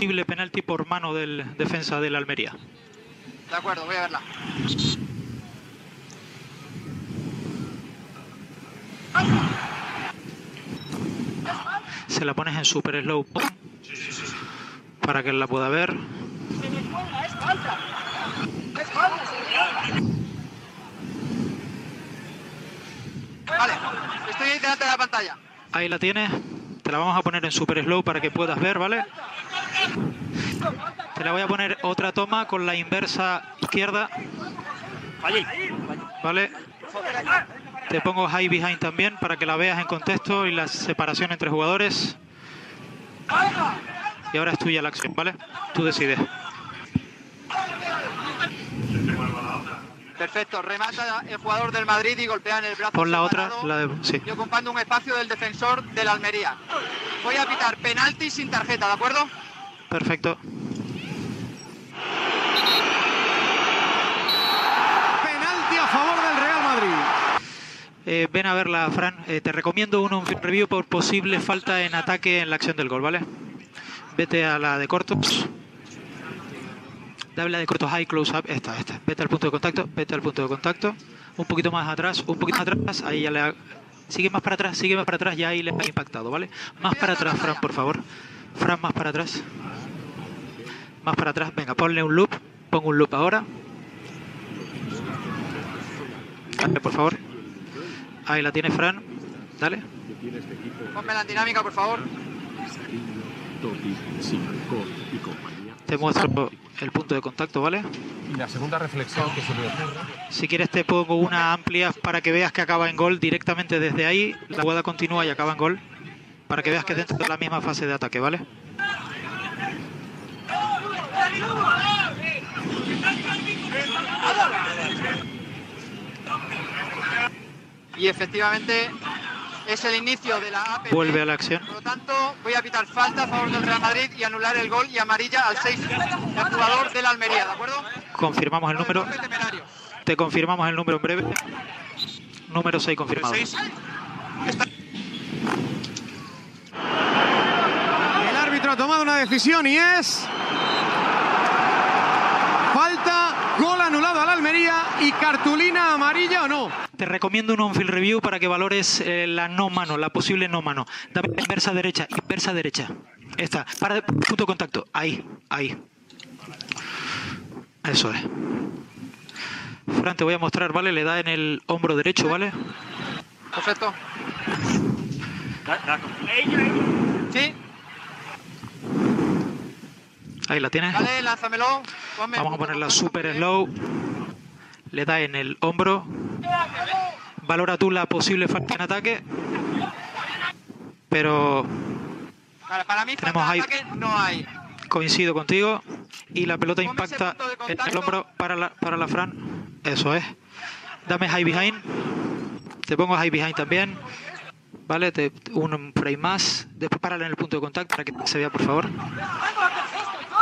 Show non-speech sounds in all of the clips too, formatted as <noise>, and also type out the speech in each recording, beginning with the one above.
posible penalti por mano del defensa del Almería. De acuerdo, voy a verla. Se la pones en super slow para que él la pueda ver. Vale, estoy ahí delante de la pantalla. Ahí la tienes. Te la vamos a poner en super slow para que puedas ver, ¿vale? Te la voy a poner otra toma con la inversa izquierda. ¿Vale? Te pongo high behind también para que la veas en contexto y la separación entre jugadores. Y ahora es tuya la acción, ¿vale? Tú decides. Perfecto, remata el jugador del Madrid y golpea en el brazo. Pon la otra, la de, sí. Y ocupando un espacio del defensor del Almería. Voy a pitar penalti sin tarjeta, ¿de acuerdo? Perfecto. Penalti a favor del Real Madrid. Eh, ven a verla, Fran. Eh, te recomiendo uno, un review por posible falta en ataque en la acción del gol, ¿vale? Vete a la de cortos. Dale la de cortos high close up. Esta, esta. Vete al punto de contacto. Vete al punto de contacto. Un poquito más atrás. Un poquito más atrás. Ahí ya le ha... Sigue más para atrás. Sigue más para atrás. Ya ahí le ha impactado, ¿vale? Más para atrás, Fran, por favor. Fran, más para atrás. Más para atrás. Venga, ponle un loop. Pongo un loop ahora. Dale, por favor. Ahí la tiene Fran. Dale. Ponme la dinámica, por favor. Te muestro el punto de contacto, ¿vale? Y la segunda reflexión que se me ocurre. Si quieres te pongo una amplia para que veas que acaba en gol directamente desde ahí. La jugada continúa y acaba en gol. Para que veas que dentro de la misma fase de ataque, ¿vale? Y efectivamente es el inicio de la APP. Vuelve a la acción. Por lo tanto, voy a pitar falta a favor del Real Madrid y anular el gol y amarilla al 6, el jugador de la Almería, ¿de acuerdo? Confirmamos el número. Te confirmamos el número en breve. Número 6 confirmado. Tomado una decisión y es. Falta, gol anulado al Almería y cartulina amarilla o no. Te recomiendo un on-field review para que valores eh, la no mano, la posible no mano. Dame la inversa derecha, inversa derecha. Esta, para de punto contacto. Ahí, ahí. Eso es. Fran, te voy a mostrar, ¿vale? Le da en el hombro derecho, ¿vale? Perfecto. Sí, Ahí la tienes. vale, lánzamelo. Ponme Vamos a ponerla super slow. Le da en el hombro. Valora tú la posible falta en ataque. Pero para mí Tenemos ahí- no hay. coincido contigo. Y la pelota Ponme impacta en el hombro para la, para la Fran. Eso es. Dame high behind. Te pongo high behind también. Vale, te, un frame más. Después párala en el punto de contacto para que se vea, por favor.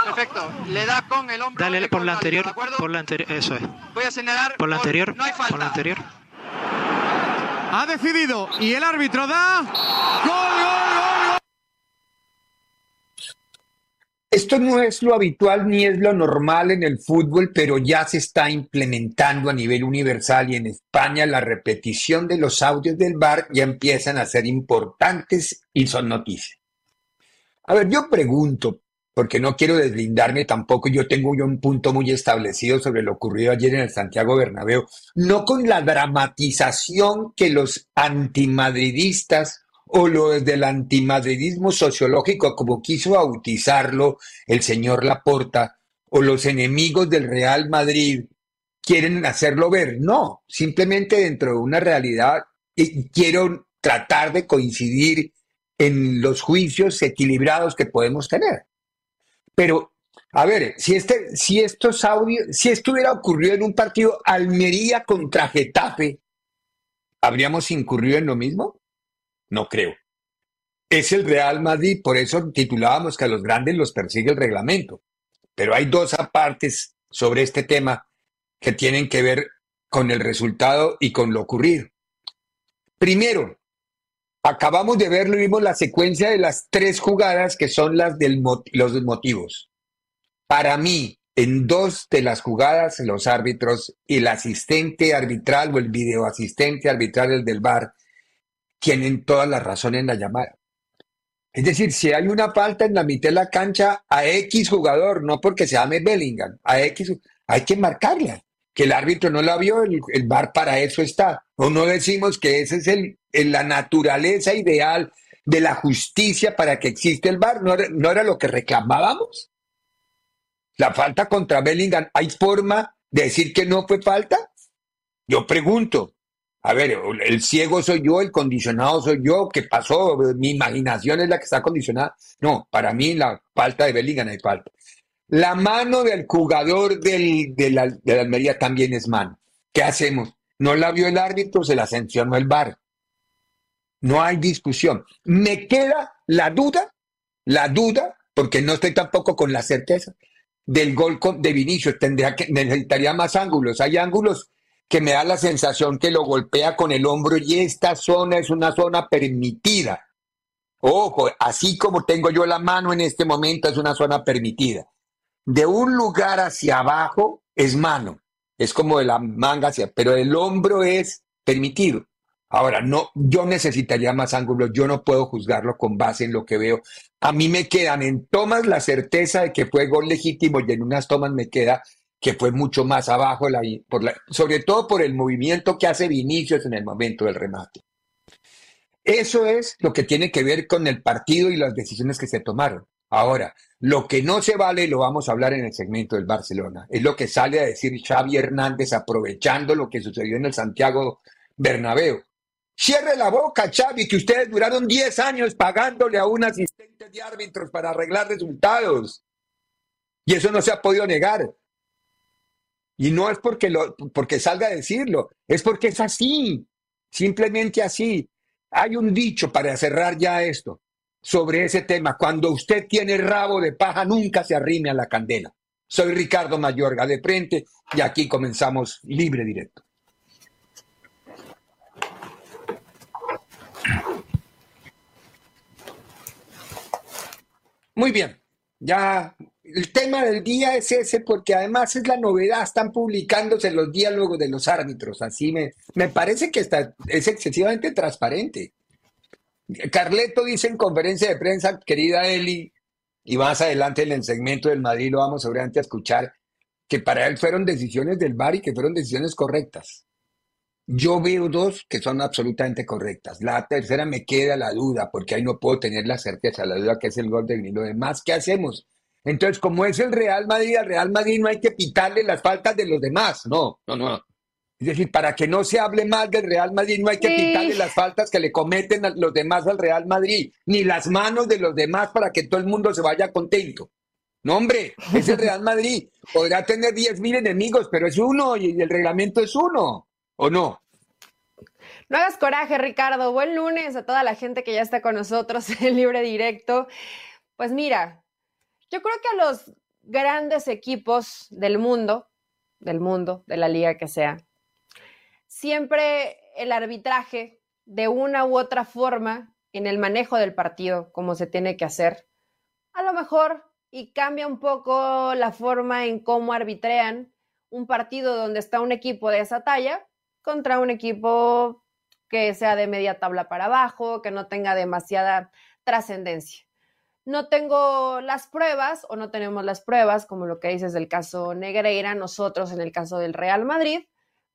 Perfecto. Le da con el hombro. Dale por la anterior. ¿de acuerdo? Por la anterior. Eso es. Voy a señalar. Por la anterior. No hay falta. Por la anterior. Ha decidido y el árbitro da. ¡Gol, gol, Esto no es lo habitual ni es lo normal en el fútbol, pero ya se está implementando a nivel universal y en España la repetición de los audios del bar ya empiezan a ser importantes y son noticias. A ver, yo pregunto, porque no quiero deslindarme tampoco, yo tengo un punto muy establecido sobre lo ocurrido ayer en el Santiago Bernabéu, no con la dramatización que los antimadridistas o lo del antimadridismo sociológico, como quiso bautizarlo el señor Laporta, o los enemigos del Real Madrid quieren hacerlo ver. No, simplemente dentro de una realidad y quiero tratar de coincidir en los juicios equilibrados que podemos tener. Pero, a ver, si, este, si estos audios, si esto hubiera ocurrido en un partido Almería contra Getafe, ¿habríamos incurrido en lo mismo? No creo. Es el Real Madrid, por eso titulábamos que a los grandes los persigue el reglamento. Pero hay dos apartes sobre este tema que tienen que ver con el resultado y con lo ocurrido. Primero, acabamos de verlo vimos la secuencia de las tres jugadas que son las de los motivos. Para mí, en dos de las jugadas, los árbitros y el asistente arbitral o el videoasistente arbitral, el del VAR, tienen todas las razones en la llamada. Es decir, si hay una falta en la mitad de la cancha a X jugador, no porque se llame Bellingham, a X, hay que marcarla. Que el árbitro no la vio, el, bar para eso está. O no decimos que esa es el, la naturaleza ideal de la justicia para que existe el bar. ¿No, ¿No era lo que reclamábamos? La falta contra Bellingham, ¿hay forma de decir que no fue falta? Yo pregunto, a ver, el ciego soy yo, el condicionado soy yo, ¿qué pasó? Mi imaginación es la que está condicionada. No, para mí la falta de Bellingham hay falta. La mano del jugador del, de, la, Almería también es mano. ¿Qué hacemos? No la vio el árbitro, se la sancionó el VAR. No hay discusión. Me queda la duda, la duda, porque no estoy tampoco con la certeza, del gol de Vinicius. Tendría que, necesitaría más ángulos. Hay ángulos que me da la sensación que lo golpea con el hombro y esta zona es una zona permitida. Ojo, así como tengo yo la mano en este momento, es una zona permitida. De un lugar hacia abajo es mano, es como de la manga hacia, pero el hombro es permitido. Ahora, no, yo necesitaría más ángulos, yo no puedo juzgarlo con base en lo que veo. A mí me quedan en tomas la certeza de que fue gol legítimo y en unas tomas me queda que fue mucho más abajo, la, por la, sobre todo por el movimiento que hace Vinicius en el momento del remate. Eso es lo que tiene que ver con el partido y las decisiones que se tomaron. Ahora, lo que no se vale, lo vamos a hablar en el segmento del Barcelona, es lo que sale a decir Xavi Hernández aprovechando lo que sucedió en el Santiago Bernabéu. Cierre la boca, Xavi, que ustedes duraron 10 años pagándole a un asistente de árbitros para arreglar resultados. Y eso no se ha podido negar. Y no es porque, lo, porque salga a decirlo, es porque es así, simplemente así. Hay un dicho para cerrar ya esto sobre ese tema. Cuando usted tiene rabo de paja, nunca se arrime a la candela. Soy Ricardo Mayorga de frente y aquí comenzamos libre directo. Muy bien, ya el tema del día es ese porque además es la novedad, están publicándose los diálogos de los árbitros, así me, me parece que está, es excesivamente transparente. Carleto dice en conferencia de prensa, querida Eli, y más adelante en el segmento del Madrid lo vamos seguramente a escuchar, que para él fueron decisiones del VAR y que fueron decisiones correctas. Yo veo dos que son absolutamente correctas. La tercera me queda la duda, porque ahí no puedo tener la certeza, la duda que es el gol de Lo demás, ¿qué hacemos? Entonces, como es el Real Madrid, al Real Madrid no hay que pitarle las faltas de los demás. No, no, no. Es decir, para que no se hable mal del Real Madrid, no hay que quitarle las faltas que le cometen a los demás al Real Madrid, ni las manos de los demás para que todo el mundo se vaya contento. No, hombre, es el Real Madrid. <laughs> Podrá tener 10.000 enemigos, pero es uno y el reglamento es uno, ¿o no? No hagas coraje, Ricardo. Buen lunes a toda la gente que ya está con nosotros en <laughs> Libre Directo. Pues mira, yo creo que a los grandes equipos del mundo, del mundo, de la liga que sea, siempre el arbitraje, de una u otra forma, en el manejo del partido, como se tiene que hacer, a lo mejor y cambia un poco la forma en cómo arbitrean un partido donde está un equipo de esa talla contra un equipo que sea de media tabla para abajo, que no tenga demasiada trascendencia. No tengo las pruebas o no tenemos las pruebas, como lo que dices del caso Negreira, nosotros en el caso del Real Madrid,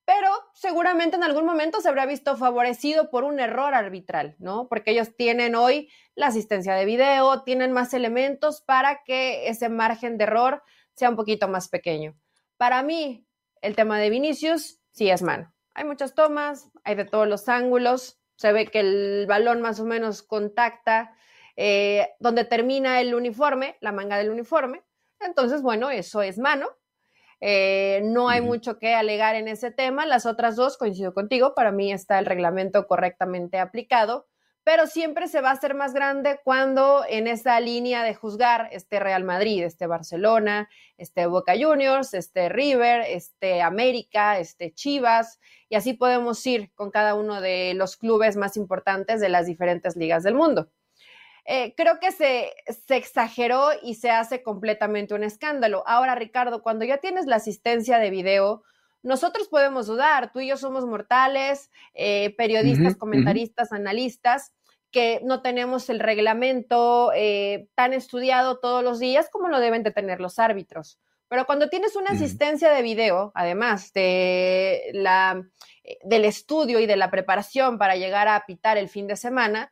pero seguramente en algún momento se habrá visto favorecido por un error arbitral, ¿no? Porque ellos tienen hoy la asistencia de video, tienen más elementos para que ese margen de error sea un poquito más pequeño. Para mí, el tema de Vinicius sí es mano. Hay muchas tomas, hay de todos los ángulos, se ve que el balón más o menos contacta eh, donde termina el uniforme, la manga del uniforme. Entonces, bueno, eso es mano. Eh, no hay mucho que alegar en ese tema. Las otras dos, coincido contigo, para mí está el reglamento correctamente aplicado, pero siempre se va a hacer más grande cuando en esa línea de juzgar este Real Madrid, este Barcelona, este Boca Juniors, este River, este América, este Chivas, y así podemos ir con cada uno de los clubes más importantes de las diferentes ligas del mundo. Eh, creo que se, se, exageró y se hace completamente un escándalo. Ahora, Ricardo, cuando ya tienes la asistencia de video, nosotros podemos dudar, tú y yo somos mortales, eh, periodistas, comentaristas, analistas, que no tenemos el reglamento eh, tan estudiado todos los días como lo deben de tener los árbitros. Pero cuando tienes una asistencia de video, además de la, del estudio y de la preparación para llegar a pitar el fin de semana,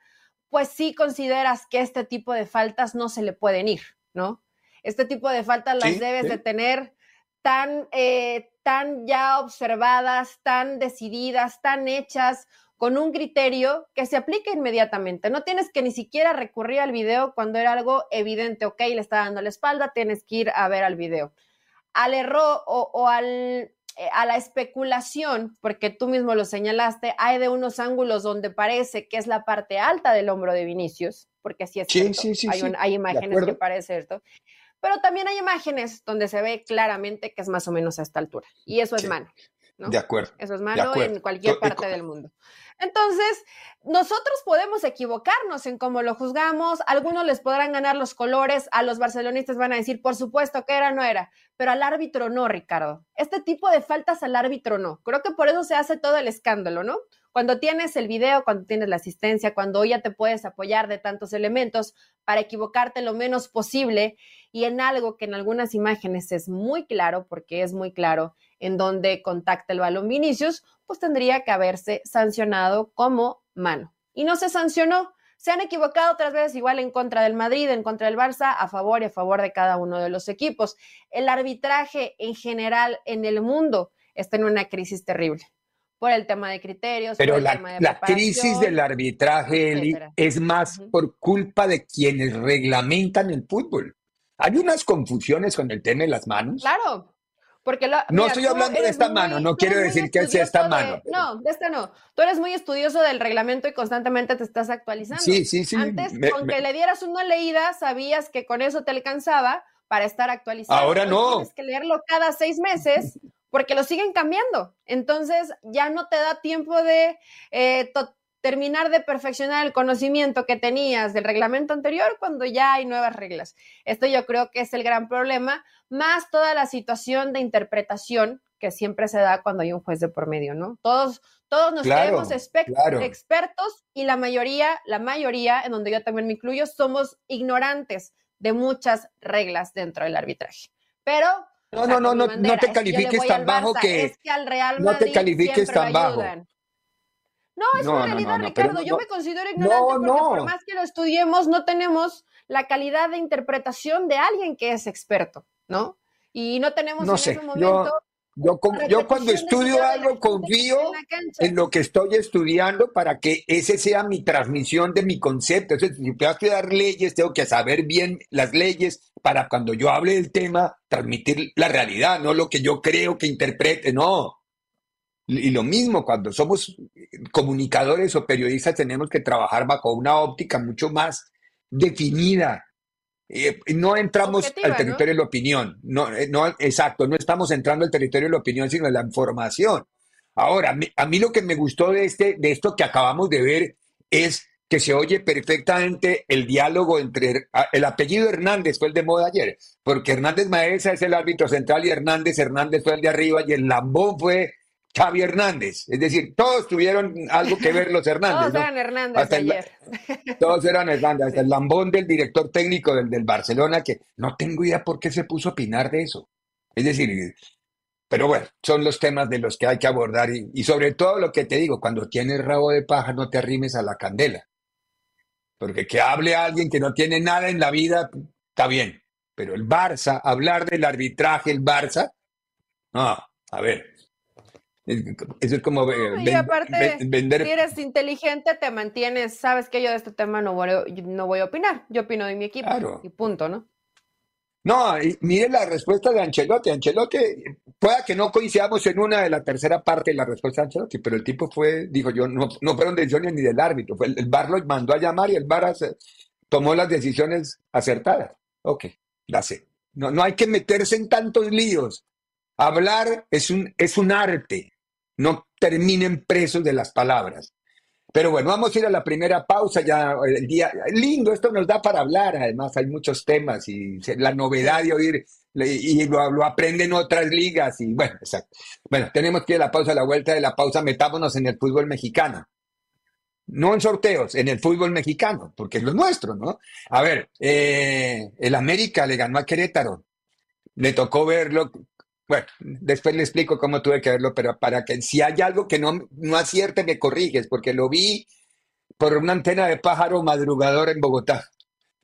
pues sí consideras que este tipo de faltas no se le pueden ir, ¿no? Este tipo de faltas las debes de tener tan, eh, tan ya observadas, tan decididas, tan hechas, con un criterio que se aplique inmediatamente. No tienes que ni siquiera recurrir al video cuando era algo evidente, ok, le está dando la espalda, tienes que ir a ver al video. Al error o al a la especulación, porque tú mismo lo señalaste, hay de unos ángulos donde parece que es la parte alta del hombro de Vinicius, porque así es cierto. hay, hay, imágenes que parece esto. Pero también hay imágenes donde se ve claramente que es más o menos a esta altura. Y eso es mano. De acuerdo. Eso es mano en cualquier parte del mundo. Entonces, nosotros podemos equivocarnos en cómo lo juzgamos, algunos les podrán ganar los colores, a los barcelonistas van a decir, por supuesto que era, no era, pero al árbitro no, Ricardo. Este tipo de faltas al árbitro no. Creo que por eso se hace todo el escándalo, ¿no? Cuando tienes el video, cuando tienes la asistencia, cuando ya te puedes apoyar de tantos elementos para equivocarte lo menos posible y en algo que en algunas imágenes es muy claro, porque es muy claro en donde contacta el balón Vinicius, pues tendría que haberse sancionado como mano. Y no se sancionó. Se han equivocado otras veces igual en contra del Madrid, en contra del Barça, a favor y a favor de cada uno de los equipos. El arbitraje en general en el mundo está en una crisis terrible por el tema de criterios. Pero por la, el tema de la crisis del arbitraje, Eli, es más por culpa de quienes reglamentan el fútbol. Hay unas confusiones con el tema de las manos. Claro, porque no estoy hablando de esta mano, no quiero decir que sea esta mano. no, de esta no. Tú eres muy estudioso del reglamento y constantemente te estás actualizando. Sí, sí, sí. Antes, con que le dieras una leída, sabías que con eso te alcanzaba para estar actualizado. Ahora no. Tienes que leerlo cada seis meses porque lo siguen cambiando. Entonces ya no te da tiempo de eh, terminar de perfeccionar el conocimiento que tenías del reglamento anterior cuando ya hay nuevas reglas. Esto yo creo que es el gran problema, más toda la situación de interpretación que siempre se da cuando hay un juez de por medio, ¿no? Todos, todos nos creemos expertos y la mayoría, la mayoría, en donde yo también me incluyo, somos ignorantes de muchas reglas dentro del arbitraje. Pero no, no, no, no, no te califiques tan bajo que, es que al Real no te califiques tan bajo. No, es una realidad, Ricardo. Yo me considero ignorante porque por más que lo estudiemos, no tenemos la calidad de interpretación de alguien que es experto, ¿no? Y no tenemos en ese momento. Yo, yo, cuando estudio algo confío en lo que estoy estudiando para que ese sea mi transmisión de mi concepto. Entonces, si voy a estudiar leyes, tengo que saber bien las leyes para cuando yo hable del tema, transmitir la realidad, no lo que yo creo que interprete, no. Y lo mismo, cuando somos comunicadores o periodistas, tenemos que trabajar bajo una óptica mucho más definida, eh, no entramos al territorio de la opinión, no, eh, no, exacto, no estamos entrando al territorio de la opinión, sino de la información. Ahora, a mí lo que me gustó de, este, de esto que acabamos de ver es que se oye perfectamente el diálogo entre ah, el apellido Hernández fue el de moda ayer, porque Hernández Maesa es el árbitro central y Hernández Hernández fue el de arriba y el lambón fue Xavi Hernández. Es decir, todos tuvieron algo que ver los <laughs> Hernández. todos eran Hernández ayer. <laughs> todos eran Hernández, hasta el lambón del director técnico del, del Barcelona, que no tengo idea por qué se puso a opinar de eso. Es decir, pero bueno, son los temas de los que hay que abordar y, y sobre todo lo que te digo, cuando tienes rabo de paja no te arrimes a la candela. Porque que hable alguien que no tiene nada en la vida, está bien. Pero el Barça, hablar del arbitraje, el Barça, no, a ver, eso es como y aparte, vender. Si eres inteligente, te mantienes. Sabes que yo de este tema no voy, no voy a opinar. Yo opino de mi equipo. Y punto, ¿no? No, y mire la respuesta de Ancelotti. Ancelotti, pueda que no coincidamos en una de la tercera parte de la respuesta de Ancelotti, pero el tipo fue, dijo yo, no, no fueron decisiones ni del árbitro. Fue el, el bar lo mandó a llamar y el bar tomó las decisiones acertadas. Ok, la sé. No, no hay que meterse en tantos líos. Hablar es un, es un arte. No terminen presos de las palabras. Pero bueno, vamos a ir a la primera pausa ya. El día lindo, esto nos da para hablar. Además, hay muchos temas y la novedad de oír y lo, aprenden otras ligas. Y bueno, exacto. Bueno, tenemos que ir a la pausa, a la vuelta de la pausa, metámonos en el fútbol mexicano. No en sorteos, en el fútbol mexicano, porque es lo nuestro, ¿no? A ver, eh, el América le ganó a Querétaro. Le tocó verlo bueno, después le explico cómo tuve que verlo, pero para que si hay algo que no, no acierte, me corriges, porque lo vi por una antena de pájaro madrugador en Bogotá.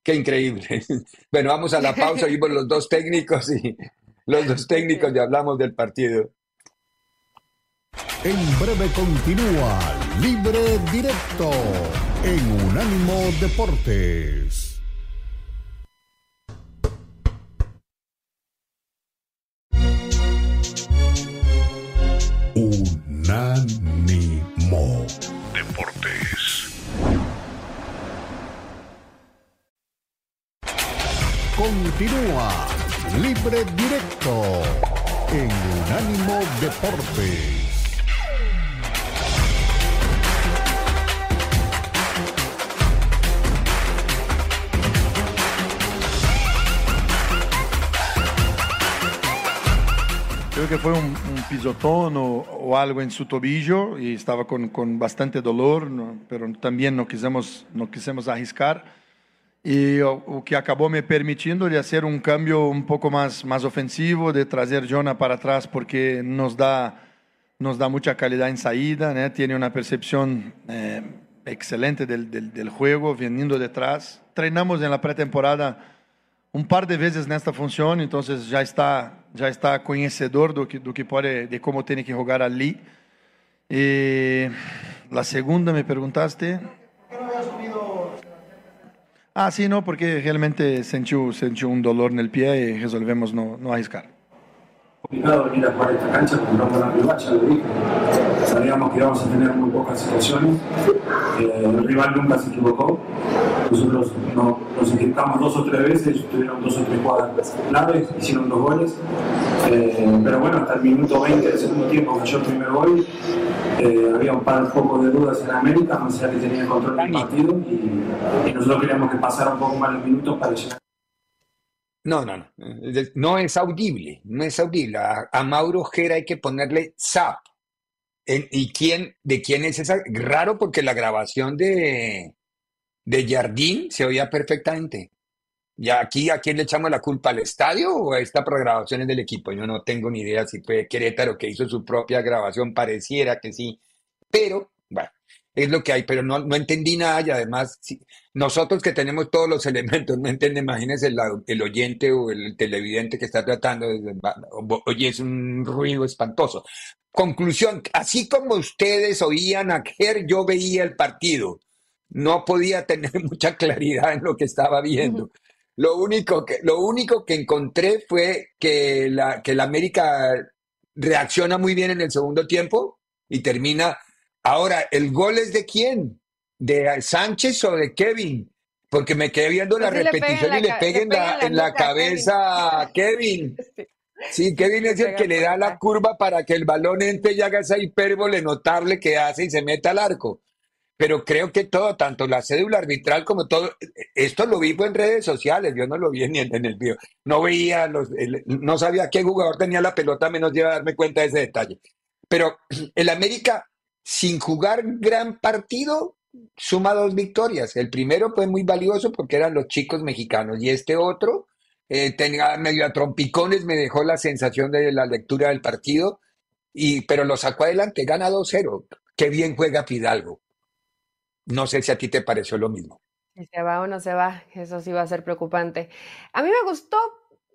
Qué increíble. <laughs> Bueno, vamos a la pausa, <laughs> vimos los dos técnicos y los dos técnicos y hablamos del partido. En breve continúa Libre Directo en Unánimo Deportes. Unánimo Deportes. Continúa Libre Directo en Unánimo Deportes. Creo que fue un, pisotón o, algo en su tobillo y estaba con, con bastante dolor, pero también no quisimos, no quisimos arriscar. Y o, que acabó me permitiendo de hacer un cambio un poco más, más ofensivo, de traer Jonah para atrás porque nos da, nos da mucha calidad en salida, tiene una percepción eh, excelente del, del, del juego, viniendo detrás. Treinamos en la pretemporada um par de vezes nesta função, então já está já está conhecedor do que do que pode de como tem que jogar ali. E a segunda me perguntaste. Ah, sim, não, porque realmente sentiu sentiu um dolor no pé e resolvemos não não arriscar. complicado venir a jugar esta cancha porque no la rival, ya lo dije. Sabíamos que íbamos a tener muy pocas situaciones. Eh, el rival nunca se equivocó. Nosotros no, nos equivocamos dos o tres veces, tuvieron dos o tres jugadas claves, hicieron dos goles. Eh, pero bueno, hasta el minuto 20 del segundo tiempo cayó el primer gol. Eh, había un par poco de dudas en América, más allá que tenía el control del partido y, y nosotros queríamos que pasara un poco más los minutos para llegar. No, no, no. No es audible, no es audible. A, Mauro Ojera hay que ponerle zap. ¿Y quién, de quién es esa? Raro porque la grabación de, de Jardín se oía perfectamente. ¿Y aquí a quién le echamos la culpa? ¿Al estadio o a esta programación del equipo? Yo no tengo ni idea si fue Querétaro que hizo su propia grabación, pareciera que sí. Pero, bueno, es lo que hay, pero no, no entendí nada y además nosotros que tenemos todos los <laughs> elementos, no entiende, imagínense el, el, oyente o el televidente que está tratando, de, oye, es un ruido espantoso. Conclusión, así como ustedes oían a Ger, yo veía el partido, no podía tener <laughs> mucha claridad en lo que estaba viendo. Lo único que, lo único que encontré fue que la, que la América reacciona muy bien en el segundo tiempo y termina Ahora, ¿el gol es de quién? ¿De Sánchez o de Kevin? Porque me quedé viendo la repetición y le peguen en la, cabeza a <laughs> Kevin. Sí, Kevin es el que le da la curva para que el balón entre y haga esa hipérbole notable que hace y se meta al arco. pero creo que todo, tanto la cédula arbitral como todo, esto lo vi en redes sociales, yo no lo vi ni en, el video, no veía, los, no sabía qué jugador tenía la pelota, menos iba a darme cuenta de ese detalle. Pero <clears throat> el América, sin jugar gran partido, suma dos victorias. El primero fue muy valioso porque eran los chicos mexicanos y este otro eh, tenía medio a trompicones, me dejó la sensación de la lectura del partido, y, pero lo sacó adelante, gana 2-0. Qué bien juega Fidalgo. No sé si a ti te pareció lo mismo. Se va o no se va, eso sí va a ser preocupante. A mí me gustó,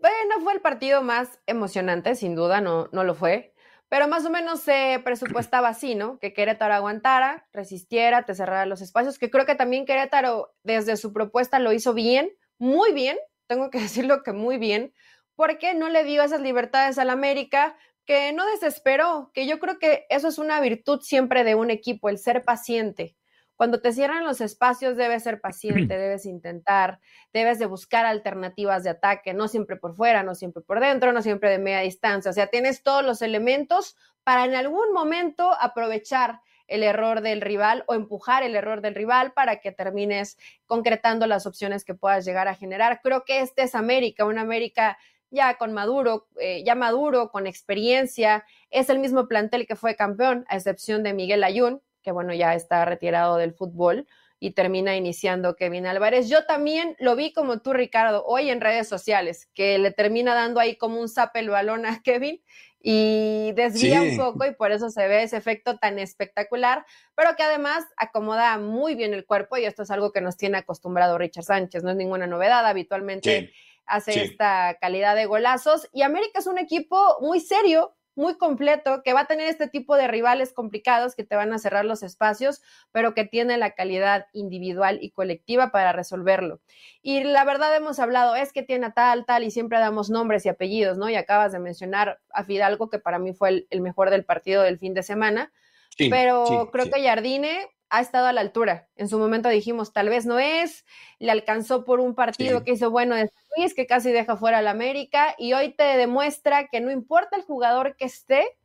bueno, fue el partido más emocionante, sin duda, no, no lo fue, pero más o menos se presupuestaba así, ¿no? Que Querétaro aguantara, resistiera, te cerrara los espacios, que creo que también Querétaro desde su propuesta lo hizo bien, muy bien, tengo que <laughs> decirlo que muy bien, porque no le dio esas libertades al América, que no desesperó, que yo creo que eso es una virtud siempre de un equipo, el ser paciente. Cuando te cierran los espacios debes ser paciente, <clears throat> debes intentar, debes de buscar alternativas de ataque, no siempre por fuera, no siempre por dentro, no siempre de media distancia. O sea, tienes todos los elementos para en algún momento aprovechar el error del rival o empujar el error del rival para que termines concretando las opciones que puedas llegar a generar. Creo que este es América, una América ya con Maduro, eh, ya Maduro, con experiencia, es el mismo plantel que fue campeón, a excepción de Miguel Ayun, que bueno, ya está retirado del fútbol y termina iniciando Kevin Álvarez. Yo también lo vi como tú, Ricardo, hoy en redes sociales, que le termina dando ahí como un zap el balón a Kevin y desvía un poco y por eso se ve ese efecto tan espectacular, pero que además acomoda muy bien el cuerpo y esto es algo que nos tiene acostumbrado Richard Sánchez, no es ninguna novedad, habitualmente hace esta calidad de golazos y América es un equipo muy serio, muy completo, que va a tener este tipo de rivales complicados que te van a cerrar los espacios, pero que tiene la calidad individual y colectiva para resolverlo. Y la verdad hemos hablado, es que tiene tal, tal, y siempre damos nombres y apellidos, ¿no? Y acabas de mencionar a Fidalgo, que para mí fue el, mejor del partido del fin de semana. pero creo que Jardine ha estado a la altura. En su momento dijimos, tal vez no es, le alcanzó por un partido que hizo bueno de Luis, que casi deja fuera al América, y hoy te demuestra que no importa el jugador que esté,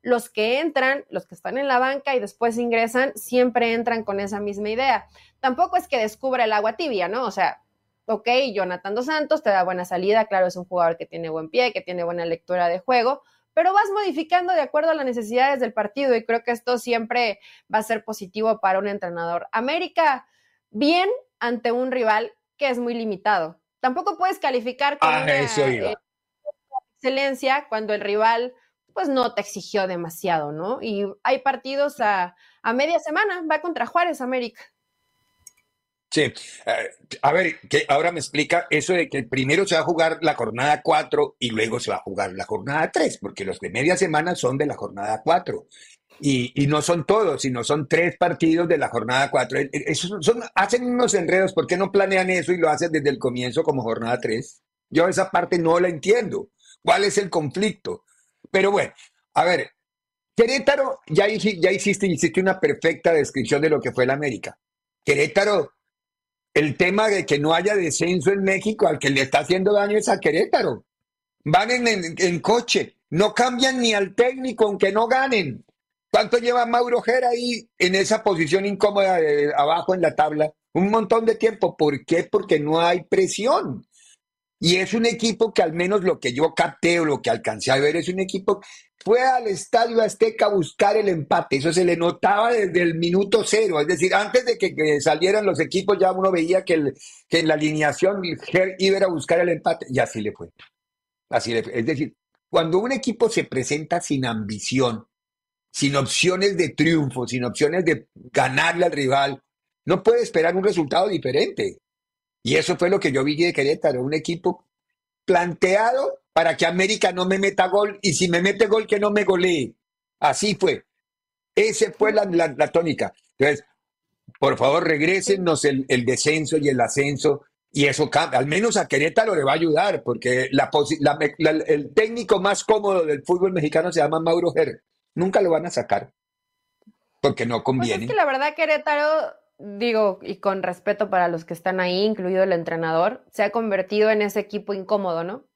los que entran, los que están en la banca y después ingresan, siempre entran con esa misma idea. Tampoco es que descubra el agua tibia, ¿no? O sea, ok, Jonathan Dos Santos te da buena salida, claro, es un jugador que tiene buen pie, que tiene buena lectura de juego, pero vas modificando de acuerdo a las necesidades del partido y creo que esto siempre va a ser positivo para un entrenador. América, bien ante un rival que es muy limitado. Tampoco puedes calificar con ah, eh, excelencia cuando el rival pues no te exigió demasiado, ¿no? Y hay partidos a, a media semana, va contra Juárez América. Sí, eh, a ver, que ahora me explica eso de que primero se va a jugar la jornada 4 y luego se va a jugar la jornada 3, porque los de media semana son de la jornada 4. Y, y, no son todos, sino son tres partidos de la jornada 4. E, e, Esos son, hacen unos enredos, ¿por qué no planean eso y lo hacen desde el comienzo como jornada 3? Yo esa parte no la entiendo. ¿Cuál es el conflicto? Pero bueno, a ver, Querétaro, ya, ya hiciste, hiciste una perfecta descripción de lo que fue el América. Querétaro el tema de que no haya descenso en México, al que le está haciendo daño es a Querétaro. Van en, coche, no cambian ni al técnico aunque no ganen. ¿Cuánto lleva Mauro Gera ahí en esa posición incómoda de abajo en la tabla? Un montón de tiempo. ¿Por qué? Porque no hay presión. Y es un equipo que al menos lo que yo capté o lo que alcancé a ver es un equipo fue al Estadio Azteca a buscar el empate. Eso se le notaba desde el minuto cero. Es decir, antes de que, salieran los equipos ya uno veía que, en la alineación iba a buscar el empate. Y así le fue. Así le fue. Es decir, cuando un equipo se presenta sin ambición, sin opciones de triunfo, sin opciones de ganarle al rival, no puede esperar un resultado diferente. Y eso fue lo que yo vi de Querétaro, un equipo planteado para que América no me meta gol y si me mete gol que no me golee. Así fue. Esa fue la, la, tónica. Entonces, por favor, regrésenos el, el, descenso y el ascenso y eso al menos a Querétaro le va a ayudar porque la, el técnico más cómodo del fútbol mexicano se llama Mauro Ger. Nunca lo van a sacar porque no conviene. Pues es que la verdad Querétaro digo, y con respeto para los que están ahí, incluido el entrenador, se ha convertido en ese equipo incómodo, ¿no?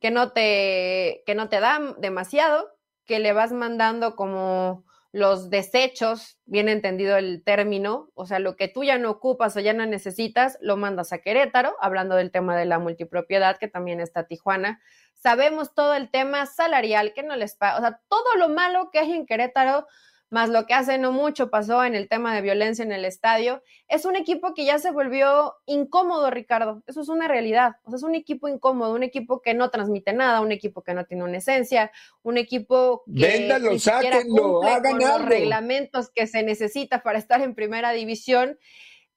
que no te, que no te da demasiado, que le vas mandando como los desechos, bien entendido el término, o sea, lo que tú ya no ocupas o ya no necesitas, lo mandas a Querétaro, hablando del tema de la multipropiedad, que también está Tijuana. Sabemos todo el tema salarial que no les paga, o sea, todo lo malo que hay en Querétaro más lo que hace no mucho pasó en el tema de violencia en el estadio, es un equipo que ya se volvió incómodo, Ricardo. Eso es una realidad. O sea, es un equipo incómodo, un equipo que no transmite nada, un equipo que no tiene una esencia, un equipo que Véndalo, ni siquiera sáquenlo, cumple hagan con los reglamentos que se necesita para estar en primera división.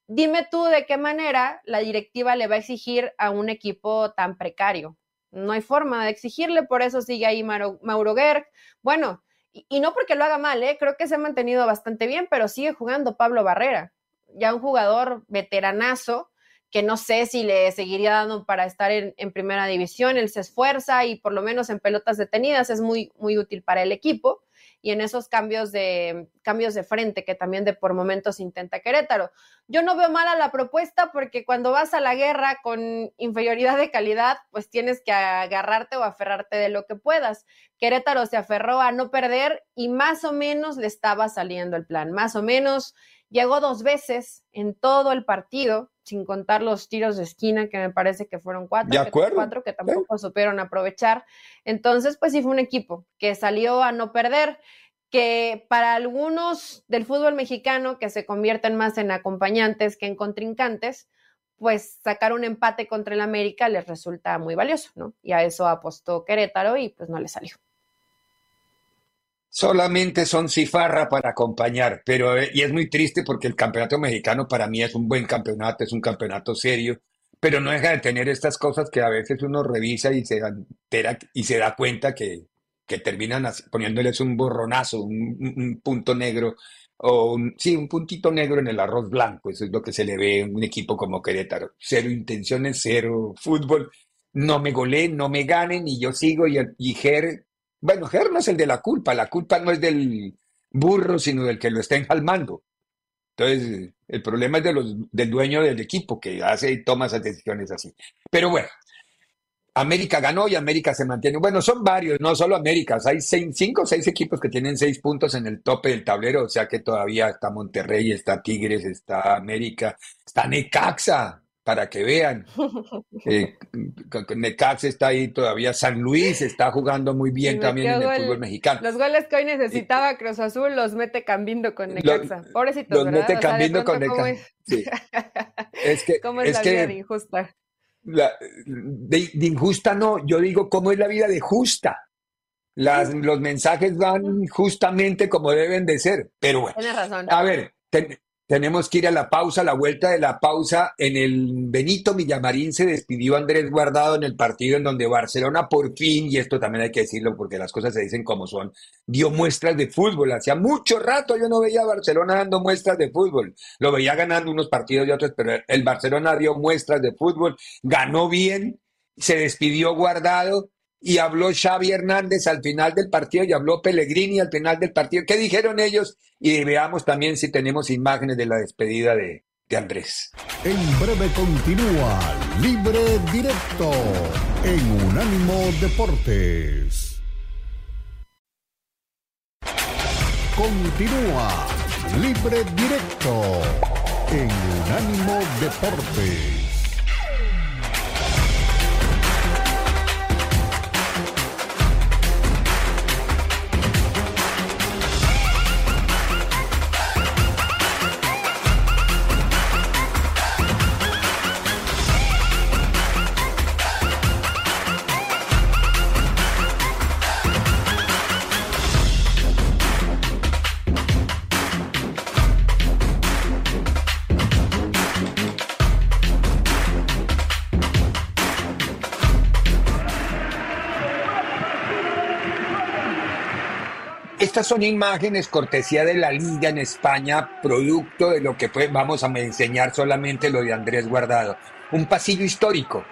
Dime tú de qué manera la directiva le va a exigir a un equipo tan precario. No hay forma de exigirle, por eso sigue ahí Mauro, Mauro Gerg. Bueno, y, no porque lo haga mal, ¿eh? creo que se ha mantenido bastante bien, pero sigue jugando Pablo Barrera, ya un jugador veteranazo que no sé si le seguiría dando para estar en, en, primera división, él se esfuerza y por lo menos en pelotas detenidas es muy, muy útil para el equipo y en esos cambios de, cambios de frente que también de por momentos intenta Querétaro. Yo no veo mala la propuesta porque cuando vas a la guerra con inferioridad de calidad, pues tienes que agarrarte o aferrarte de lo que puedas. Querétaro se aferró a no perder y más o menos le estaba saliendo el plan, más o menos llegó dos veces en todo el partido, sin contar los tiros de esquina, que me parece que fueron cuatro, de. Que, cuatro que tampoco ¿Sí? supieron aprovechar. Entonces, pues sí fue un equipo que salió a no perder, que para algunos del fútbol mexicano, que se convierten más en acompañantes que en contrincantes, pues sacar un empate contra el América les resulta muy valioso, ¿no? Y a eso apostó Querétaro y pues no le salió solamente son cifarra para acompañar, pero y es muy triste porque el campeonato mexicano para mí es un buen campeonato, es un campeonato serio, pero no deja de tener estas cosas que a veces uno revisa y se entera y se da cuenta que, que terminan poniéndoles un borronazo, un, un punto negro o un, sí, un puntito negro en el arroz blanco, eso es lo que se le ve en un equipo como Querétaro, cero intenciones, cero fútbol, no me golé, no me ganen y yo sigo y, y Ger bueno, Ger no es el de la culpa, la culpa no es del burro, sino del que lo está enjalmando. Entonces, el problema es de los, del dueño del equipo que hace y toma esas decisiones así. Pero bueno, América ganó y América se mantiene. Bueno, son varios, no solo América, hay seis, cinco o seis equipos que tienen seis puntos en el tope del tablero, o sea que todavía está Monterrey, está Tigres, está América, está Necaxa, para que vean. <laughs> Eh, Necaxa está ahí todavía, San Luis está jugando muy bien también en el gol, fútbol mexicano. Los goles que hoy necesitaba Cruz Azul los mete Cambindo con Necaxa. Pobrecitos, los ¿verdad? mete o sea, con Necaxa. Es? Sí. es que, <laughs> ¿Cómo es, es la que vida de injusta? La, de, de, injusta no, yo digo cómo es la vida de justa. Las, los mensajes van justamente como deben de ser. Pero bueno, Tienes razón. a ver, ten, tenemos que ir a la pausa, a la vuelta de la pausa. En el Benito Villamarín se despidió Andrés Guardado en el partido en donde Barcelona por fin, y esto también hay que decirlo porque las cosas se dicen como son, dio muestras de fútbol. Hacía mucho rato yo no veía a Barcelona dando muestras de fútbol. Lo veía ganando unos partidos y otros, pero el Barcelona dio muestras de fútbol, ganó bien, se despidió Guardado y habló Xavi Hernández al final del partido y habló Pellegrini al final del partido. ¿Qué dijeron ellos? Y veamos también si tenemos imágenes de la despedida de, Andrés. En breve continúa Libre Directo en Unánimo Deportes. Continúa Libre Directo en Unánimo Deportes. Estas son imágenes cortesía de la Liga en España, producto de lo que fue, vamos a enseñar solamente lo de Andrés Guardado. Un pasillo histórico.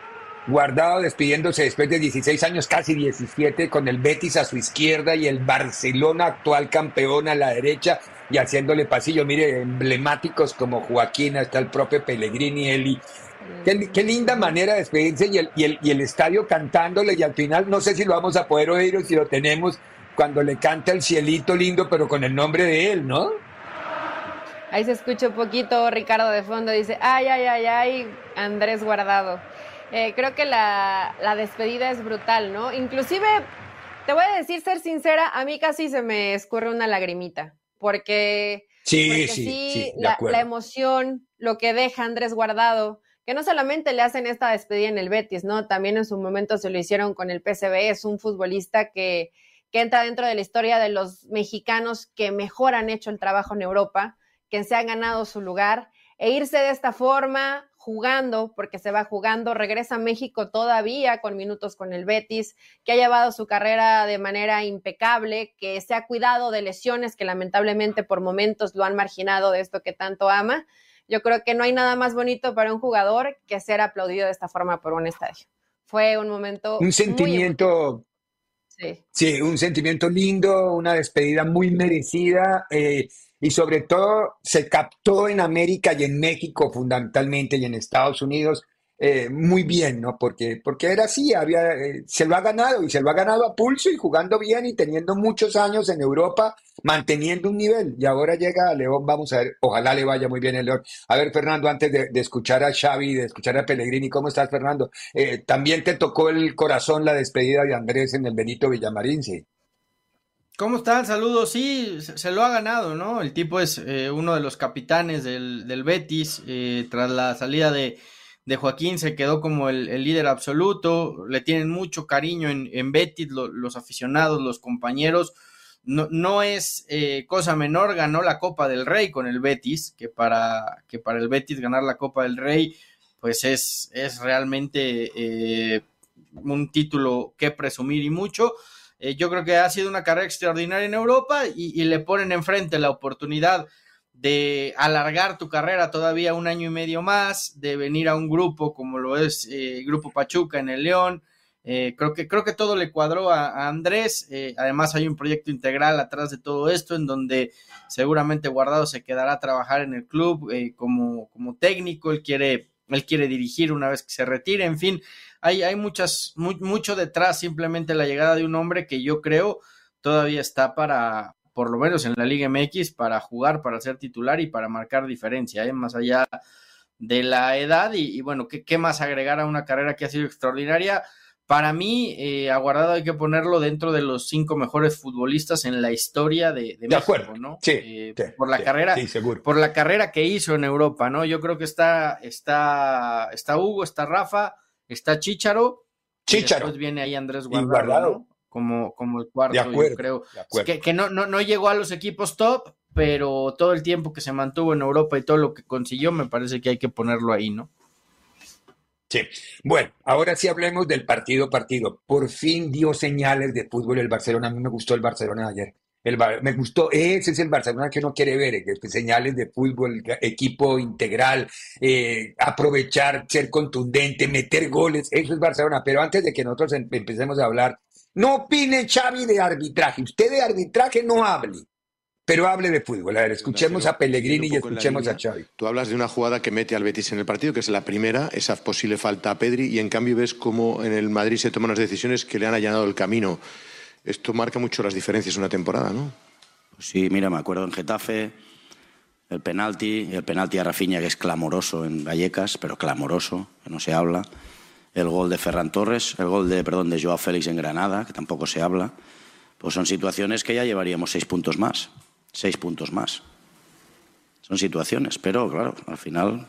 Guardado despidiéndose después de 16 años, casi 17, con el Betis a su izquierda y el Barcelona actual campeón a la derecha y haciéndole pasillo. Mire, emblemáticos como Joaquín, hasta el propio Pellegrini, Eli. Qué, qué, linda manera de despedirse y el, y, el, y el estadio cantándole y al final no sé si lo vamos a poder oír o si lo tenemos cuando le canta el cielito lindo, pero con el nombre de él, ¿no? Ahí se escucha un poquito Ricardo de fondo, dice, ay, ay, ay, ay, Andrés Guardado. Eh, creo que la, la, despedida es brutal, ¿no? Inclusive, te voy a decir, ser sincera, a mí casi se me escurre una lagrimita, porque sí, sí, sí, la, la, emoción, lo que deja Andrés Guardado, que no solamente le hacen esta despedida en el Betis, ¿no? También en su momento se lo hicieron con el PCB, es un futbolista que, que entra dentro de la historia de los mexicanos que mejor han hecho el trabajo en Europa, que se han ganado su lugar, e irse de esta forma, jugando, porque se va jugando, regresa a México todavía con minutos con el Betis, que ha llevado su carrera de manera impecable, que se ha cuidado de lesiones que lamentablemente por momentos lo han marginado de esto que tanto ama. Yo creo que no hay nada más bonito para un jugador que ser aplaudido de esta forma por un estadio. Fue un momento. Un sentimiento. Sí. un sentimiento lindo, una despedida muy merecida. Eh, y sobre todo se captó en América y en México fundamentalmente y en Estados Unidos eh, muy bien, ¿no? Porque, porque era así, había, eh, se lo ha ganado y se lo ha ganado a pulso y jugando bien y teniendo muchos años en Europa, manteniendo un nivel. Y ahora llega a León, vamos a ver, ojalá le vaya muy bien el León. A ver, Fernando, antes de, escuchar a Xavi, de escuchar a Pellegrini, ¿cómo estás, Fernando? Eh, también te tocó el corazón la despedida de Andrés en el Benito Villamarín, sí. ¿Cómo están? Saludos. Sí, se, lo ha ganado, ¿no? El tipo es eh, uno de los capitanes del, del Betis. Tras la salida de, de, Joaquín se quedó como el, líder absoluto. Le tienen mucho cariño en, en Betis, los aficionados, los compañeros. No, no es eh, cosa menor, ganó la Copa del Rey con el Betis, que para, que para el Betis ganar la Copa del Rey, pues es, es realmente un título que presumir y mucho. Eh, yo creo que ha sido una carrera extraordinaria en Europa y, le ponen enfrente la oportunidad de alargar tu carrera todavía un año y medio más, de venir a un grupo como lo es eh, Grupo Pachuca en el León. Eh, creo, que, creo que todo le cuadró a, Andrés. además hay un proyecto integral atrás de todo esto en donde seguramente Guardado se quedará a trabajar en el club como, como técnico. Él quiere, él quiere dirigir una vez que se retire. En fin, hay, hay muchas, mucho detrás simplemente la llegada de un hombre que yo creo todavía está para, por lo menos en la Liga MX, para jugar, para ser titular y para marcar diferencia, ¿eh? más allá de la edad y, bueno, ¿qué, ¿qué, más agregar a una carrera que ha sido extraordinaria? Para mí, eh, Aguardado hay que ponerlo dentro de los cinco mejores futbolistas en la historia de, de, México, ¿no? Eh, sí, por la carrera, seguro. por la carrera que hizo en Europa, ¿no? Yo creo que está, está, está Hugo, está Rafa, está Chicharo. Chicharo. después viene ahí Andrés Guardado, como, como el cuarto, yo creo. Que, no, no, no llegó a los equipos top, pero todo el tiempo que se mantuvo en Europa y todo lo que consiguió, me parece que hay que ponerlo ahí, ¿no? Sí. Bueno, ahora sí hablemos del partido partido. Por fin dio señales de fútbol el Barcelona. A mí me gustó el Barcelona ayer. El, me gustó, ese es el Barcelona que uno quiere ver, señales de fútbol, equipo integral, eh, aprovechar, ser contundente, meter goles, eso es Barcelona. Pero antes de que nosotros em, empecemos a hablar, no opine Xavi de arbitraje, usted de arbitraje no hable, pero hable de fútbol. A ver, escuchemos a Pellegrini y escuchemos a Xavi. Tú hablas de una jugada que mete al Betis en el partido, que es la primera, esa posible falta a Pedri, y en cambio ves cómo en el Madrid se toman las decisiones que le han allanado el camino esto marca mucho las diferencias en una temporada, ¿no? Pues sí, mira, me acuerdo en Getafe, el penalti, el penalti a Rafinha que es clamoroso en Vallecas, pero clamoroso, que no se habla. El gol de Ferran Torres, el gol de, perdón, de Joao Félix en Granada, que tampoco se habla. Pues son situaciones que ya llevaríamos seis puntos más, seis puntos más. Son situaciones, pero claro, al final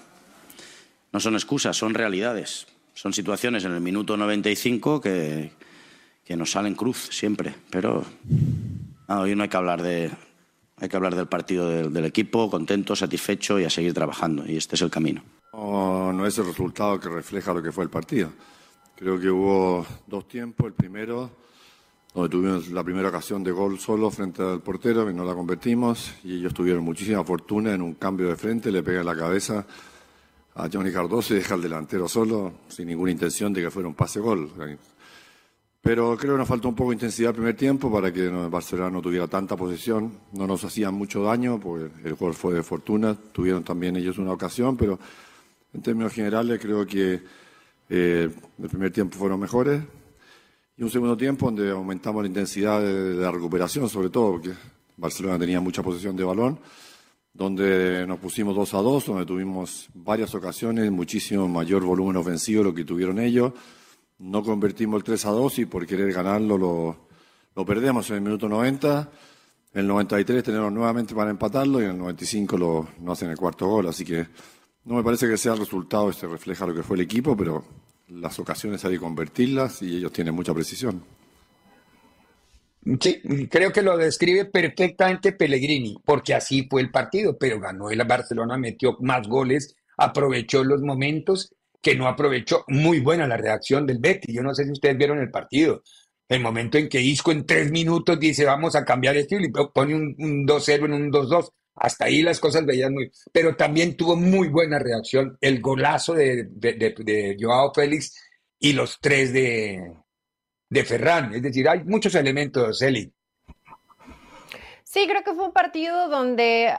no son excusas, son realidades. Son situaciones en el minuto 95 que, que nos salen cruz siempre, pero hoy no hay que hablar de hay que hablar del partido del, equipo, contento, satisfecho y a seguir trabajando y este es el camino. No, no es el resultado que refleja lo que fue el partido. Creo que hubo dos tiempos, el primero donde tuvimos la primera ocasión de gol solo frente al portero y no la convertimos y ellos tuvieron muchísima fortuna en un cambio de frente, le pegan la cabeza a Johnny Cardoso y deja al delantero solo sin ninguna intención de que fuera un pase gol. Pero creo que nos faltó un poco de intensidad el primer tiempo para que Barcelona no tuviera tanta posesión. No nos hacían mucho daño porque el gol fue de fortuna. Tuvieron también ellos una ocasión, pero en términos generales creo que eh, el primer tiempo fueron mejores. y un segundo tiempo donde aumentamos la intensidad de, la recuperación, sobre todo porque Barcelona tenía mucha posesión de balón, donde nos pusimos 2 a 2, donde tuvimos varias ocasiones, muchísimo mayor volumen ofensivo lo que tuvieron ellos. No convertimos el 3 a 2 y por querer ganarlo lo, lo perdemos en el minuto 90. En el 93 tenemos nuevamente para empatarlo y en el 95 lo, no hacen el cuarto gol. Así que no me parece que sea el resultado, este refleja lo que fue el equipo, pero las ocasiones hay que convertirlas y ellos tienen mucha precisión. Sí, creo que lo describe perfectamente Pellegrini, porque así fue el partido, pero ganó el Barcelona, metió más goles, aprovechó los momentos que no aprovechó. Muy buena la reacción del Betty. Yo no sé si ustedes vieron el partido. El momento en que Isco en tres minutos dice vamos a cambiar estilo y pone un, un 2-0 en un 2-2. Hasta ahí las cosas veían muy... Pero también tuvo muy buena reacción el golazo de, Joao Félix y los tres de, de Ferran. Es decir, hay muchos elementos, Eli. Sí, creo que fue un partido donde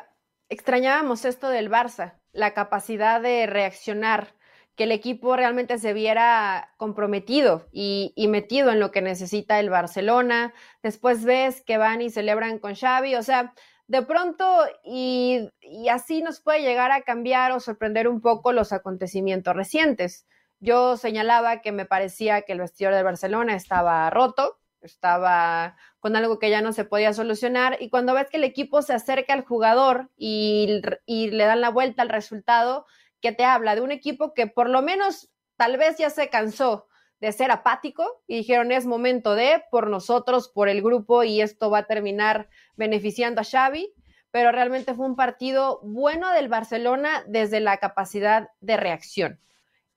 extrañábamos esto del Barça, la capacidad de reaccionar, que el equipo realmente se viera comprometido y, y, metido en lo que necesita el Barcelona. Después ves que van y celebran con Xavi, o sea, de pronto y, así nos puede llegar a cambiar o sorprender un poco los acontecimientos recientes. Yo señalaba que me parecía que el vestidor de Barcelona estaba roto, estaba con algo que ya no se podía solucionar y cuando ves que el equipo se acerca al jugador y, y le dan la vuelta al resultado, que te habla de un equipo que por lo menos tal vez ya se cansó de ser apático y dijeron es momento de por nosotros, por el grupo y esto va a terminar beneficiando a Xavi, pero realmente fue un partido bueno del Barcelona desde la capacidad de reacción.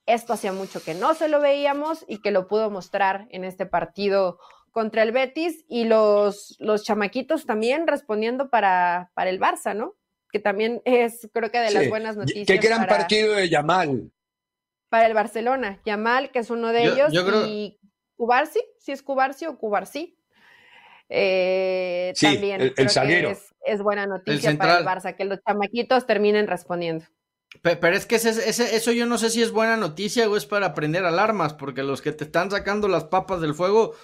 Esto hacía mucho que no se lo veíamos y que lo pudo mostrar en este partido contra el Betis y los, los chamaquitos también respondiendo para, para el Barça, ¿no? Que también es, creo que de las buenas noticias. Qué gran partido de Yamal para el Barcelona. Yamal, que es uno de ellos, y Cubarsi, si es Cubarsi o Cubarsi. Eh, también el, creo es, buena noticia para el Barça, que los chamaquitos terminen respondiendo. Pero, es que eso yo no sé si es buena noticia o es para prender alarmas, porque los que te están sacando las papas del fuego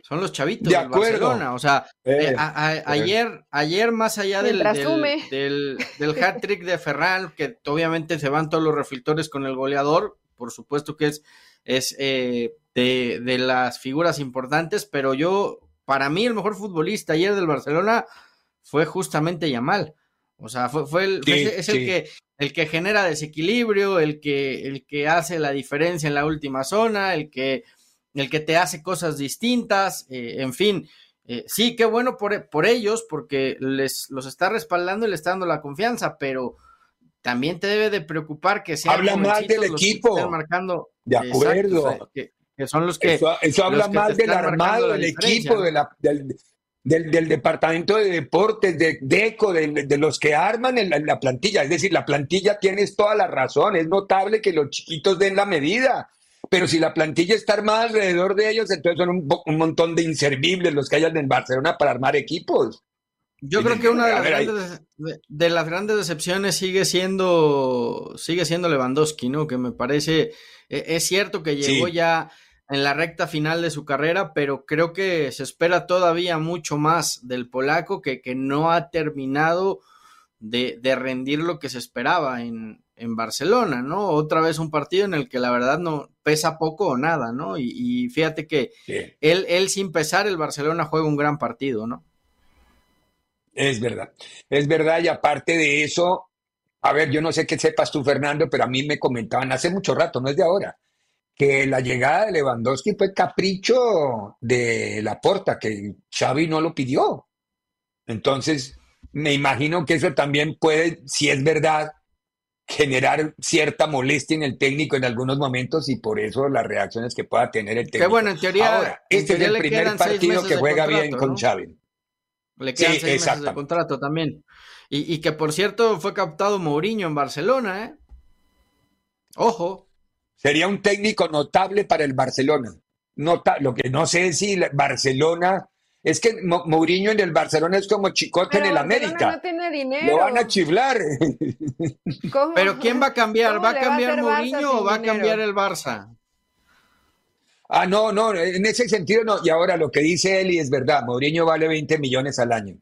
son los chavitos de del Barcelona. O sea, eh, eh, ayer, ayer más allá del, del, del hat trick de Ferran, que obviamente se van todos los reflectores con el goleador, por supuesto que es, es eh, de, las figuras importantes, pero yo, para mí, el mejor futbolista ayer del Barcelona fue justamente Yamal. O sea, fue, el, es el que el que genera desequilibrio, el que, el que hace la diferencia en la última zona, el que, el que te hace cosas distintas, eh, en fin. Eh, sí, qué bueno por, por, ellos, porque les los está respaldando y les está dando la confianza, pero también te debe de preocupar que sean habla mal del equipo. marcando. De acuerdo. que, son los que eso, habla mal del armado del equipo de la, del, del, departamento de deportes de DECO de, los que arman la plantilla. Es decir la plantilla tienes toda la razón. Es notable que los chiquitos den la medida. Pero si la plantilla está armada alrededor de ellos entonces son un, un montón de inservibles los que hayan en Barcelona para armar equipos yo creo que una de las, grandes, de, las, grandes, decepciones sigue siendo, sigue siendo Lewandowski, ¿no? Que me parece, e, es cierto que llegó ya en la recta final de su carrera, pero creo que se espera todavía mucho más del polaco que, que no ha terminado de, de, rendir lo que se esperaba en, en, Barcelona, ¿no? Otra vez un partido en el que la verdad no pesa poco o nada, ¿no? Y, y fíjate que él, él sin pesar, el Barcelona juega un gran partido, ¿no? Es verdad, es verdad y aparte de eso, a ver, yo no sé qué sepas tú, Fernando, pero a mí me comentaban hace mucho rato, no es de ahora, que la llegada de Lewandowski fue capricho de la porta, que Xavi no lo pidió. Entonces, me imagino que eso también puede, si es verdad, generar cierta molestia en el técnico en algunos momentos y por eso las reacciones que pueda tener el técnico. Qué bueno, en teoría, Ahora, este es el primer partido que juega bien con Xavi. Le quedan seis meses de contrato también. Y, que por cierto fue captado Mourinho en Barcelona, ¿eh? Ojo. Sería un técnico notable para el Barcelona. Nota lo que no sé si Barcelona. Es que Mourinho en el Barcelona es como Chicote en el América. No tiene dinero. Lo van a chiflar. Pero ¿quién va a cambiar? ¿Va a cambiar Mourinho o va a cambiar el Barça? Ah, no, no, en ese sentido no. Y ahora lo que dice Eli es verdad. Mourinho vale 20 millones al año.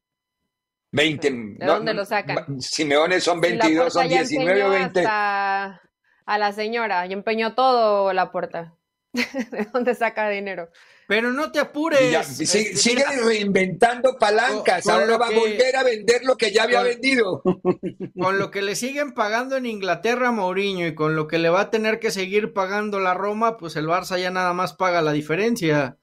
20. ¿De dónde lo sacan? Simeone son 22, son 19 o 20. Hasta a la señora y empeñó todo la puerta. <laughs> ¿De dónde saca dinero? Pero no te apures. Ya, sigue, sigue reinventando palancas. Con- con Ahora va a volver a vender lo que ya había con- vendido. <laughs> Con lo que le siguen pagando en Inglaterra a Mourinho y con lo que le va a tener que seguir pagando la Roma, pues el Barça ya nada más paga la diferencia.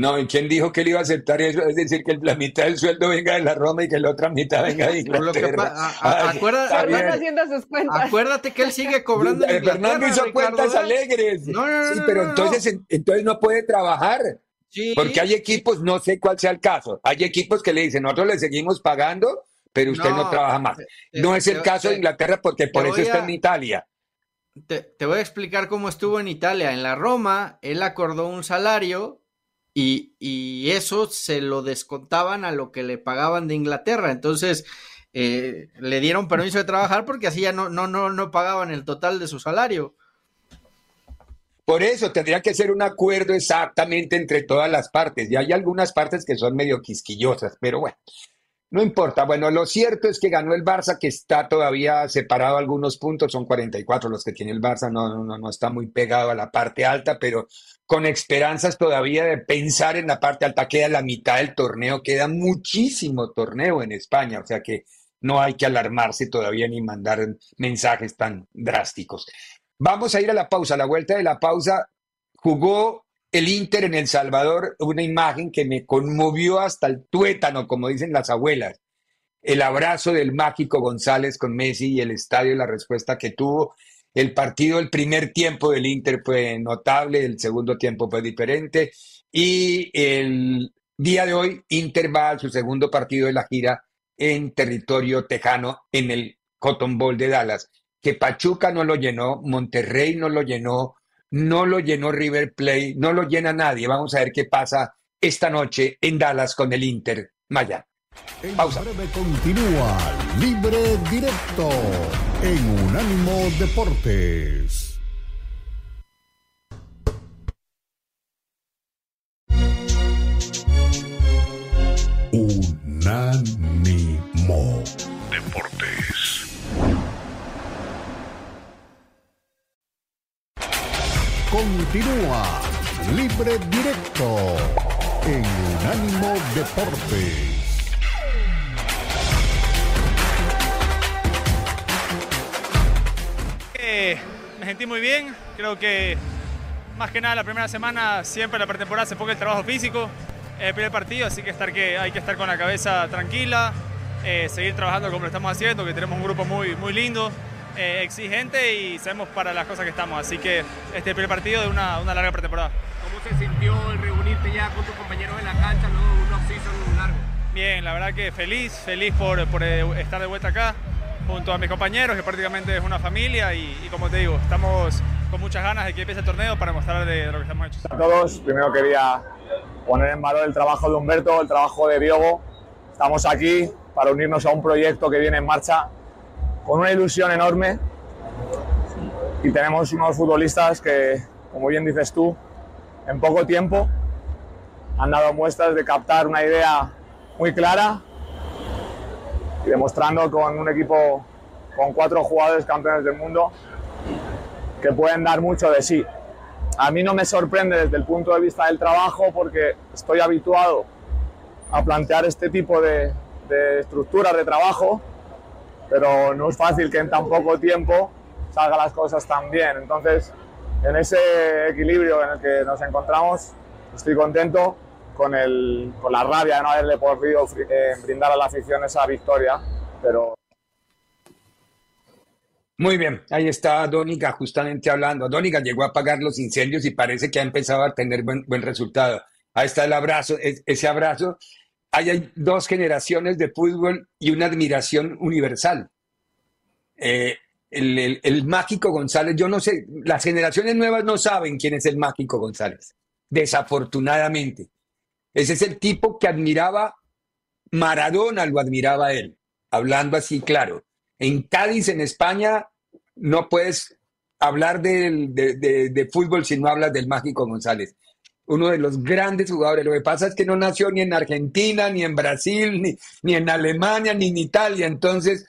No, ¿y quién dijo que él iba a aceptar eso? Es decir, que la mitad del sueldo venga de la Roma y que la otra mitad venga de Inglaterra. a- a- Ay, haciendo sus cuentas. Acuérdate que él sigue cobrando en Eh, Fernando hizo Ricardo, cuentas ¿eh? alegres. No, no, no, sí, pero no, entonces, en- entonces no puede trabajar. Sí. Porque hay equipos, no sé cuál sea el caso, hay equipos que le dicen, nosotros le seguimos pagando, pero usted no, No, trabaja más. te- no es el te- caso de te- Inglaterra porque por eso está a- en Italia. Te, te voy a explicar cómo estuvo en Italia. En la Roma, él acordó un salario y, eso se lo descontaban a lo que le pagaban de Inglaterra. Entonces, eh, le dieron permiso de trabajar porque así ya no, no, no, no pagaban el total de su salario. Por eso tendría que ser un acuerdo exactamente entre todas las partes. Y hay algunas partes que son medio quisquillosas, pero bueno, no importa. Bueno, lo cierto es que ganó el Barça, que está todavía separado algunos puntos, son 44 los que tiene el Barça, no, no, no, no está muy pegado a la parte alta, pero con esperanzas todavía de pensar en la parte alta. Queda la mitad del torneo, queda muchísimo torneo en España, o sea que no hay que alarmarse todavía ni mandar mensajes tan drásticos. Vamos a ir a la pausa. A la vuelta de la pausa jugó el Inter en El Salvador, una imagen que me conmovió hasta el tuétano, como dicen las abuelas. El abrazo del mágico González con Messi y el estadio, la respuesta que tuvo. El partido, el primer tiempo del Inter fue notable, el segundo tiempo fue diferente. Y el día de hoy, Inter va a su segundo partido de la gira en territorio tejano, en el Cotton Bowl de Dallas que Pachuca no lo llenó, Monterrey no lo llenó, no lo llenó River Plate, no lo llena nadie. Vamos a ver qué pasa esta noche en Dallas con el Inter Miami. En Pausa. breve continúa Libre Directo en Unánimo Deportes. Unánimo Deportes. Continúa Libre Directo en Unánimo Deportes. Eh, me sentí muy bien, creo que más que nada la primera semana, siempre la pretemporada se enfoca el trabajo físico, el primer partido, así que, estar que hay que estar con la cabeza tranquila, eh, seguir trabajando como lo estamos haciendo, que tenemos un grupo muy, muy lindo, eh, exigente y sabemos para las cosas que estamos, así que este es el primer partido de una, una larga pretemporada. ¿Cómo se sintió el reunirte ya con tus compañeros en la cancha luego de un off-season largo? Bien, la verdad que feliz, feliz por, por, eh, estar de vuelta acá junto a mis compañeros, que prácticamente es una familia y, y como te digo, estamos con muchas ganas de que empiece el torneo para mostrar de, de lo que estamos hechos. a todos. Primero quería poner en valor el trabajo de Humberto, el trabajo de Diogo. Estamos aquí para unirnos a un proyecto que viene en marcha con una ilusión enorme y tenemos unos futbolistas que, como bien dices tú, en poco tiempo han dado muestras de captar una idea muy clara demostrando con un equipo con cuatro jugadores campeones del mundo que pueden dar mucho de sí. A mí no me sorprende desde el punto de vista del trabajo porque estoy habituado a plantear este tipo de, de estructuras de trabajo, pero no es fácil que en tan poco tiempo salgan las cosas tan bien. Entonces, en ese equilibrio en el que nos encontramos, estoy contento con, el, con la rabia de no haberle podido eh, brindar a la afición esa victoria, pero Muy bien, ahí está Dónica justamente hablando. Dónica llegó a apagar los incendios y parece que ha empezado a tener buen, buen resultado. Ahí está el abrazo, es- ese abrazo. Ahí hay dos generaciones de fútbol y una admiración universal. Eh, el, el- el mágico González, yo no sé, las generaciones nuevas no saben quién es el mágico González, desafortunadamente. Ese es el tipo que admiraba, Maradona lo admiraba él, hablando así claro. En Cádiz, en España, no puedes hablar del- de, de- de fútbol si no hablas del Mágico González. Uno de los grandes jugadores. Lo que pasa es que no nació ni en Argentina, ni en Brasil, ni, ni en Alemania, ni en Italia. Entonces,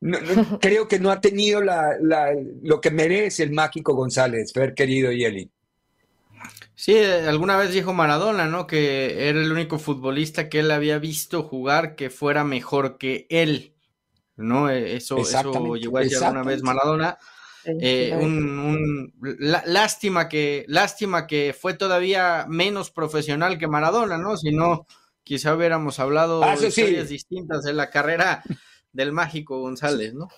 no- no- <laughs> creo que no ha tenido la, la- lo que merece el Mágico González, Fer querido Yeli. Sí, eh, alguna vez dijo Maradona, ¿no? Que era el único futbolista que él había visto jugar que fuera mejor que él, ¿no? Eh, Eso, eso llegó a decir alguna vez. Maradona. Eh, un, un- lá- lástima que, lástima que fue todavía menos profesional que Maradona, ¿no? Si no, quizá hubiéramos hablado Ah, de sí. historias distintas de la carrera del mágico González, ¿no?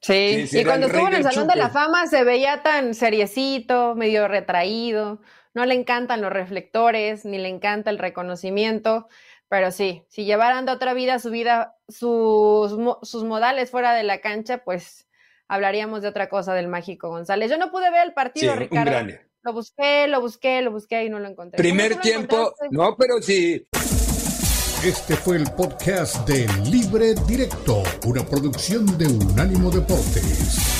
Sí, Sí, y cuando estuvo en el Salón de la. Fama se veía tan seriecito, medio retraído, no le encantan los reflectores, ni le encanta el reconocimiento, pero sí, si llevaran de otra vida su vida, sus, sus modales fuera de la cancha, pues hablaríamos de otra cosa del Mágico González. Yo no pude ver el Sí, partido, un Ricardo. Lo busqué, lo busqué, lo busqué y no lo encontré. ¿Cómo Primer tiempo, encontraste? no, pero sí. Este fue el podcast de Libre Directo, una producción de Unánimo Deportes.